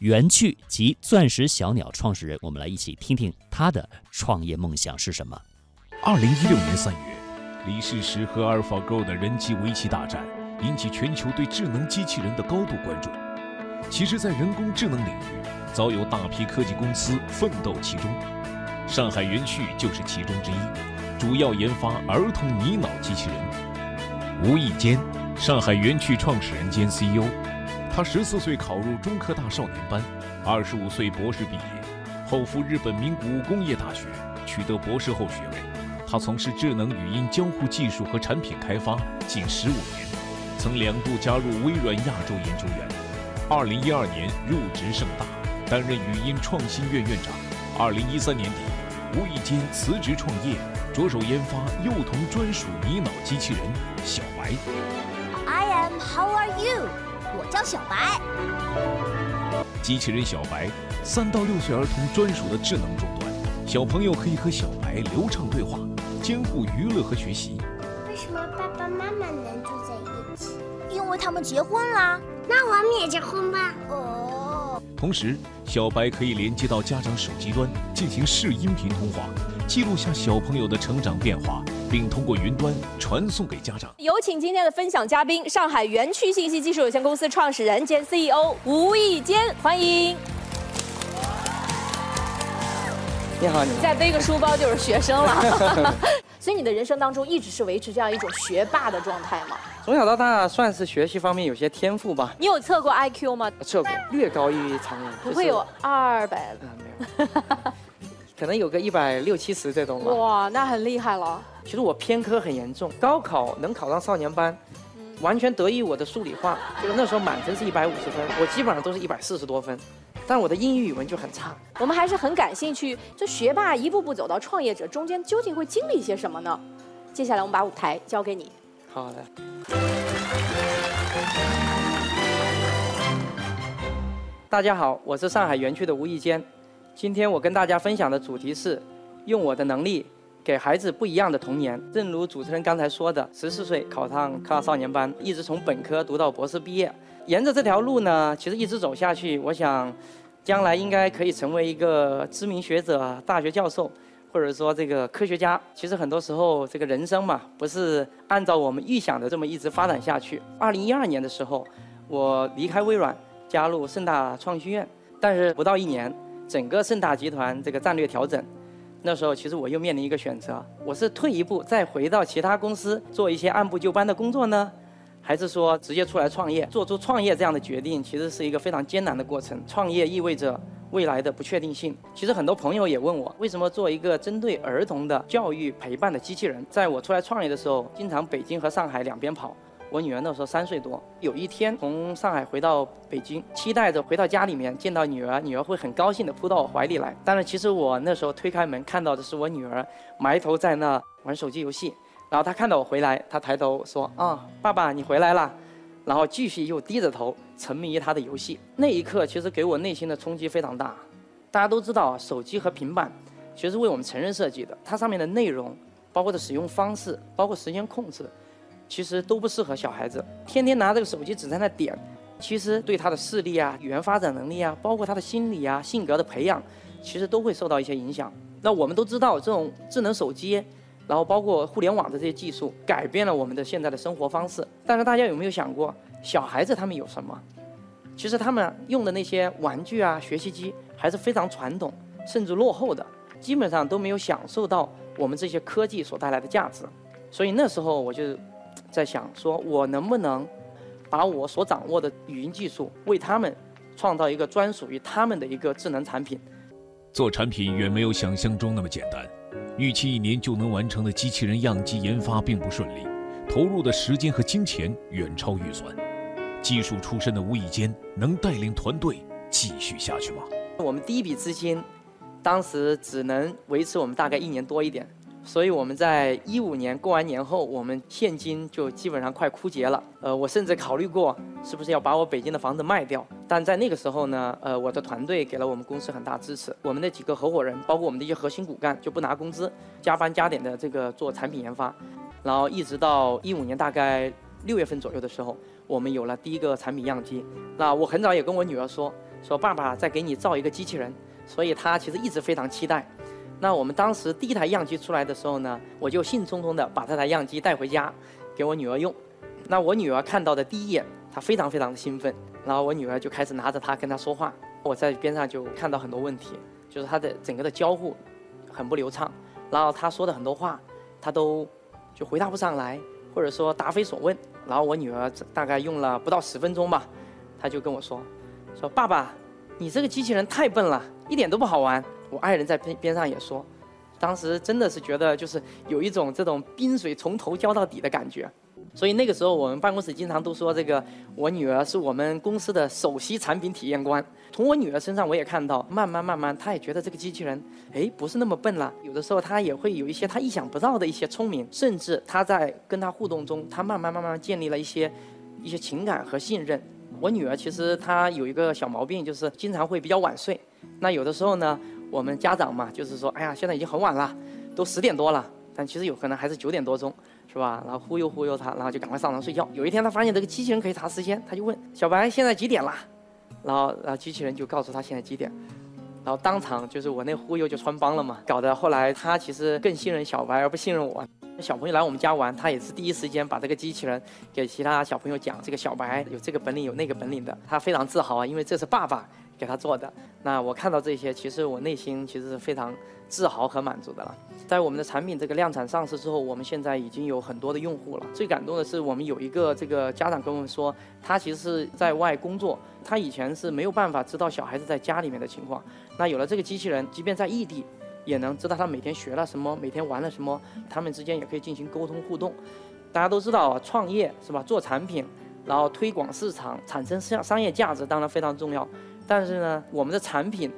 元趣及钻石小鸟创始人，我们来一起听听他的创业梦想是什么。二零一六年三月，李世石和 AlphaGo 的人机围棋大战引起全球对智能机器人的高度关注。其实，在人工智能领域，早有大批科技公司奋斗其中，上海元趣就是其中之一，主要研发儿童拟脑机器人。无意间，上海元趣创始人兼 CEO，他十四岁考入中科大少年班，二十五岁博士毕业，后赴日本名古屋工业大学取得博士后学位。他从事智能语音交互技术和产品开发近十五年，曾两度加入微软亚洲研究院。二零一二年入职盛大，担任语音创新院院长。二零一三年底，无意间辞职创业，着手研发幼童专属拟脑机器人小白。I am How are you？我叫小白。机器人小白，三到六岁儿童专属的智能终端，小朋友可以和小白流畅对话，兼顾娱乐和学习。为什么爸爸妈妈能住在一起？因为他们结婚啦。那我们也结婚吧。哦。同时，小白可以连接到家长手机端进行视音频通话，记录下小朋友的成长变化，并通过云端传送给家长。有请今天的分享嘉宾，上海园区信息技术有限公司创始人兼 CEO 吴义坚，欢迎。你好，你好。再背个书包就是学生了。所以你的人生当中一直是维持这样一种学霸的状态吗？从小到大算是学习方面有些天赋吧。你有测过 IQ 吗？测过，略高于常人。不会有二百？没有。可能有个一百六七十这种吧。哇，那很厉害了。其实我偏科很严重，高考能考上少年班，完全得益于我的数理化。就是那时候满分是一百五十分，我基本上都是一百四十多分。但我的英语语文就很差。我们还是很感兴趣，这学霸一步步走到创业者中间，究竟会经历一些什么呢？接下来我们把舞台交给你。好的。大家好，我是上海园区的吴义坚。今天我跟大家分享的主题是用我的能力给孩子不一样的童年。正如主持人刚才说的，十四岁考上科大少年班，一直从本科读到博士毕业。沿着这条路呢，其实一直走下去，我想，将来应该可以成为一个知名学者、大学教授，或者说这个科学家。其实很多时候，这个人生嘛，不是按照我们预想的这么一直发展下去。二零一二年的时候，我离开微软，加入盛大创新院，但是不到一年，整个盛大集团这个战略调整，那时候其实我又面临一个选择：我是退一步再回到其他公司做一些按部就班的工作呢？还是说直接出来创业，做出创业这样的决定，其实是一个非常艰难的过程。创业意味着未来的不确定性。其实很多朋友也问我，为什么做一个针对儿童的教育陪伴的机器人？在我出来创业的时候，经常北京和上海两边跑。我女儿那时候三岁多，有一天从上海回到北京，期待着回到家里面见到女儿，女儿会很高兴地扑到我怀里来。但是其实我那时候推开门看到的是我女儿埋头在那玩手机游戏。然后她看到我回来，她抬头说：“啊，爸爸，你回来了。”然后继续又低着头沉迷于他的游戏。那一刻，其实给我内心的冲击非常大。大家都知道，手机和平板其实为我们成人设计的，它上面的内容，包括的使用方式，包括时间控制，其实都不适合小孩子。天天拿这个手机只在那点，其实对他的视力啊、语言发展能力啊，包括他的心理啊、性格的培养，其实都会受到一些影响。那我们都知道，这种智能手机。然后包括互联网的这些技术，改变了我们的现在的生活方式。但是大家有没有想过，小孩子他们有什么？其实他们用的那些玩具啊、学习机还是非常传统，甚至落后的，基本上都没有享受到我们这些科技所带来的价值。所以那时候我就在想，说我能不能把我所掌握的语音技术，为他们创造一个专属于他们的一个智能产品。做产品远没有想象中那么简单。预期一年就能完成的机器人样机研发并不顺利，投入的时间和金钱远超预算。技术出身的吴以坚能带领团队继续下去吗？我们第一笔资金，当时只能维持我们大概一年多一点。所以我们在一五年过完年后，我们现金就基本上快枯竭了。呃，我甚至考虑过是不是要把我北京的房子卖掉。但在那个时候呢，呃，我的团队给了我们公司很大支持。我们的几个合伙人，包括我们的一些核心骨干，就不拿工资，加班加点的这个做产品研发。然后一直到一五年大概六月份左右的时候，我们有了第一个产品样机。那我很早也跟我女儿说。说爸爸再给你造一个机器人，所以她其实一直非常期待。那我们当时第一台样机出来的时候呢，我就兴冲冲的把这台样机带回家，给我女儿用。那我女儿看到的第一眼，她非常非常的兴奋，然后我女儿就开始拿着它跟她说话。我在边上就看到很多问题，就是她的整个的交互很不流畅，然后她说的很多话，她都就回答不上来，或者说答非所问。然后我女儿大概用了不到十分钟吧，她就跟我说：“说爸爸，你这个机器人太笨了，一点都不好玩。”我爱人在边边上也说，当时真的是觉得就是有一种这种冰水从头浇到底的感觉。所以那个时候我们办公室经常都说这个，我女儿是我们公司的首席产品体验官。从我女儿身上我也看到，慢慢慢慢，她也觉得这个机器人，哎，不是那么笨了。有的时候她也会有一些她意想不到的一些聪明，甚至她在跟她互动中，她慢慢慢慢建立了一些一些情感和信任。我女儿其实她有一个小毛病，就是经常会比较晚睡。那有的时候呢？我们家长嘛，就是说，哎呀，现在已经很晚了，都十点多了，但其实有可能还是九点多钟，是吧？然后忽悠忽悠他，然后就赶快上床睡觉。有一天他发现这个机器人可以查时间，他就问小白现在几点了？然后，然后机器人就告诉他现在几点，然后当场就是我那忽悠就穿帮了嘛，搞得后来他其实更信任小白而不信任我。小朋友来我们家玩，他也是第一时间把这个机器人给其他小朋友讲，这个小白有这个本领有那个本领的，他非常自豪啊，因为这是爸爸。给他做的，那我看到这些，其实我内心其实是非常自豪和满足的了。在我们的产品这个量产上市之后，我们现在已经有很多的用户了。最感动的是，我们有一个这个家长跟我们说，他其实是在外工作，他以前是没有办法知道小孩子在家里面的情况。那有了这个机器人，即便在异地，也能知道他每天学了什么，每天玩了什么，他们之间也可以进行沟通互动。大家都知道啊，创业是吧？做产品，然后推广市场，产生商商业价值，当然非常重要。但是呢，我们的产品，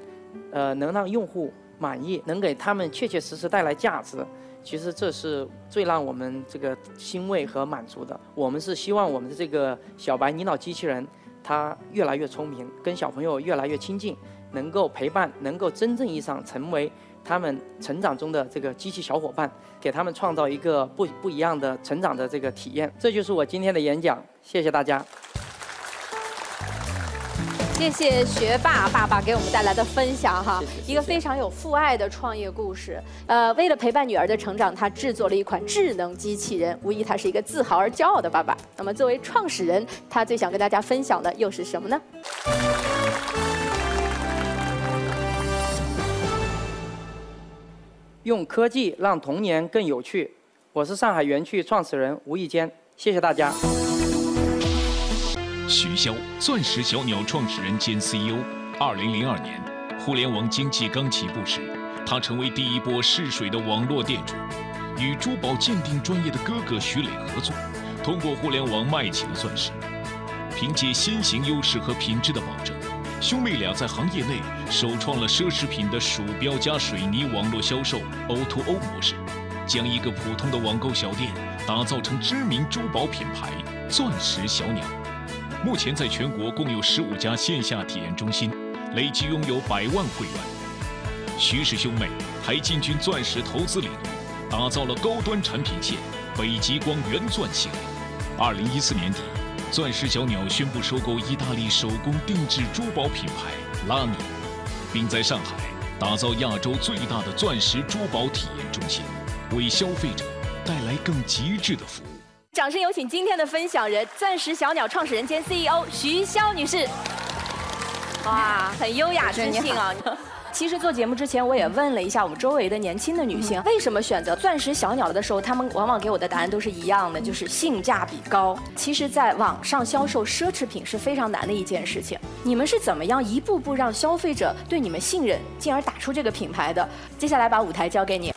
呃，能让用户满意，能给他们确确实实带来价值，其实这是最让我们这个欣慰和满足的。我们是希望我们的这个小白领导机器人，它越来越聪明，跟小朋友越来越亲近，能够陪伴，能够真正意义上成为他们成长中的这个机器小伙伴，给他们创造一个不不一样的成长的这个体验。这就是我今天的演讲，谢谢大家。谢谢学霸爸爸给我们带来的分享哈，一个非常有父爱的创业故事。呃，为了陪伴女儿的成长，他制作了一款智能机器人，无疑他是一个自豪而骄傲的爸爸。那么，作为创始人，他最想跟大家分享的又是什么呢？用科技让童年更有趣。我是上海园区创始人吴义坚，谢谢大家。徐潇，钻石小鸟创始人兼 CEO。二零零二年，互联网经济刚起步时，他成为第一波试水的网络店主，与珠宝鉴定专业的哥哥徐磊合作，通过互联网卖起了钻石。凭借先行优势和品质的保证，兄妹俩在行业内首创了奢侈品的鼠标加水泥网络销售 O2O 模式，将一个普通的网购小店打造成知名珠宝品牌“钻石小鸟”。目前在全国共有十五家线下体验中心，累计拥有百万会员。徐氏兄妹还进军钻石投资领域，打造了高端产品线北极光原钻系列。二零一四年底，钻石小鸟宣布收购意大利手工定制珠宝品牌拉米，并在上海打造亚洲最大的钻石珠宝体验中心，为消费者带来更极致的服务。掌声有请今天的分享人，钻石小鸟创始人兼 CEO 徐潇女士。哇，很优雅知性啊！其实做节目之前，我也问了一下我们周围的年轻的女性，为什么选择钻石小鸟的时候，她们往往给我的答案都是一样的，就是性价比高。其实，在网上销售奢侈品是非常难的一件事情。你们是怎么样一步步让消费者对你们信任，进而打出这个品牌的？接下来把舞台交给你。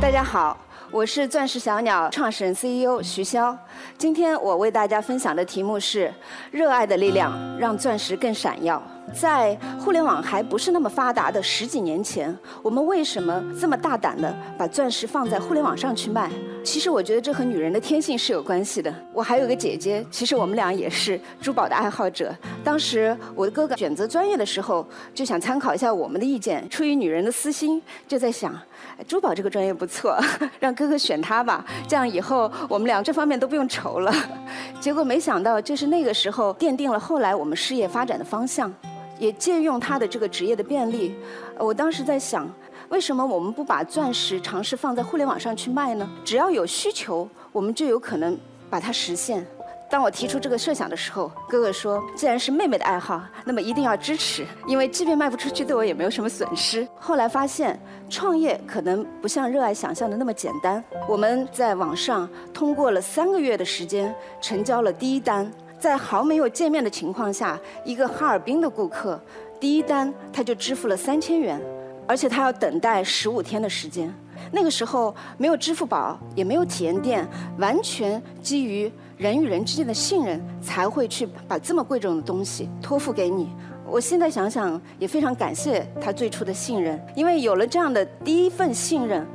大家好，我是钻石小鸟创始人 CEO 徐潇。今天我为大家分享的题目是：热爱的力量让钻石更闪耀。在互联网还不是那么发达的十几年前，我们为什么这么大胆的把钻石放在互联网上去卖？其实我觉得这和女人的天性是有关系的。我还有个姐姐，其实我们俩也是珠宝的爱好者。当时我的哥哥选择专业的时候，就想参考一下我们的意见。出于女人的私心，就在想，珠宝这个专业不错，让哥哥选它吧。这样以后我们俩这方面都不用愁了。结果没想到，就是那个时候奠定了后来我们事业发展的方向，也借用他的这个职业的便利。我当时在想。为什么我们不把钻石尝试放在互联网上去卖呢？只要有需求，我们就有可能把它实现。当我提出这个设想的时候，哥哥说：“既然是妹妹的爱好，那么一定要支持，因为即便卖不出去，对我也没有什么损失。”后来发现，创业可能不像热爱想象的那么简单。我们在网上通过了三个月的时间，成交了第一单，在毫没有见面的情况下，一个哈尔滨的顾客，第一单他就支付了三千元。而且他要等待十五天的时间，那个时候没有支付宝，也没有体验店，完全基于人与人之间的信任，才会去把这么贵重的东西托付给你。我现在想想，也非常感谢他最初的信任，因为有了这样的第一份信任，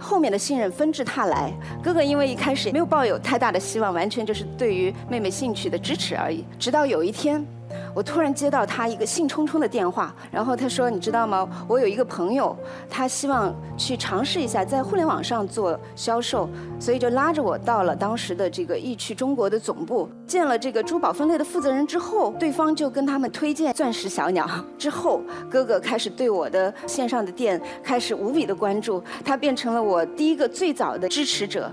后面的信任纷至沓来。哥哥因为一开始没有抱有太大的希望，完全就是对于妹妹兴趣的支持而已。直到有一天。我突然接到他一个兴冲冲的电话，然后他说：“你知道吗？我有一个朋友，他希望去尝试一下在互联网上做销售，所以就拉着我到了当时的这个易趣中国的总部，见了这个珠宝分类的负责人之后，对方就跟他们推荐钻石小鸟。之后，哥哥开始对我的线上的店开始无比的关注，他变成了我第一个最早的支持者。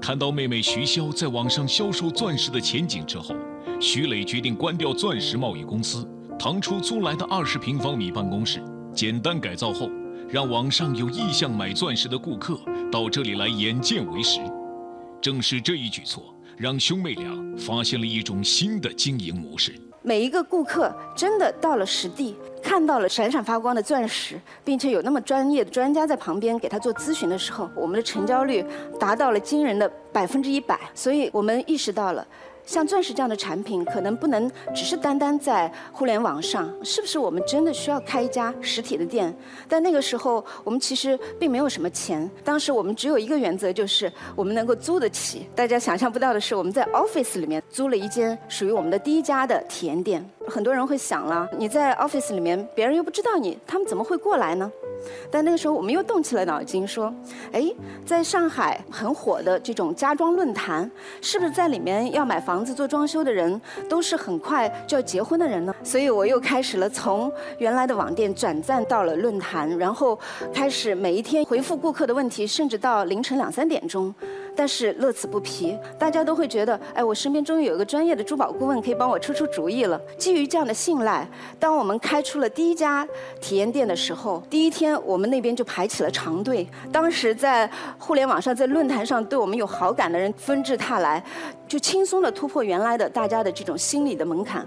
看到妹妹徐潇在网上销售钻石的前景之后。徐磊决定关掉钻石贸易公司，腾出租来的二十平方米办公室，简单改造后，让网上有意向买钻石的顾客到这里来眼见为实。正是这一举措，让兄妹俩发现了一种新的经营模式。每一个顾客真的到了实地，看到了闪闪发光的钻石，并且有那么专业的专家在旁边给他做咨询的时候，我们的成交率达到了惊人的百分之一百。所以我们意识到了。像钻石这样的产品，可能不能只是单单在互联网上，是不是我们真的需要开一家实体的店？但那个时候，我们其实并没有什么钱。当时我们只有一个原则，就是我们能够租得起。大家想象不到的是，我们在 office 里面租了一间属于我们的第一家的体验店。很多人会想了，你在 office 里面，别人又不知道你，他们怎么会过来呢？但那个时候，我们又动起了脑筋，说：“哎，在上海很火的这种家装论坛，是不是在里面要买房子做装修的人，都是很快就要结婚的人呢？”所以我又开始了从原来的网店转战到了论坛，然后开始每一天回复顾客的问题，甚至到凌晨两三点钟。但是乐此不疲，大家都会觉得，哎，我身边终于有一个专业的珠宝顾问可以帮我出出主意了。基于这样的信赖，当我们开出了第一家体验店的时候，第一天我们那边就排起了长队。当时在互联网上，在论坛上对我们有好感的人纷至沓来，就轻松地突破原来的大家的这种心理的门槛。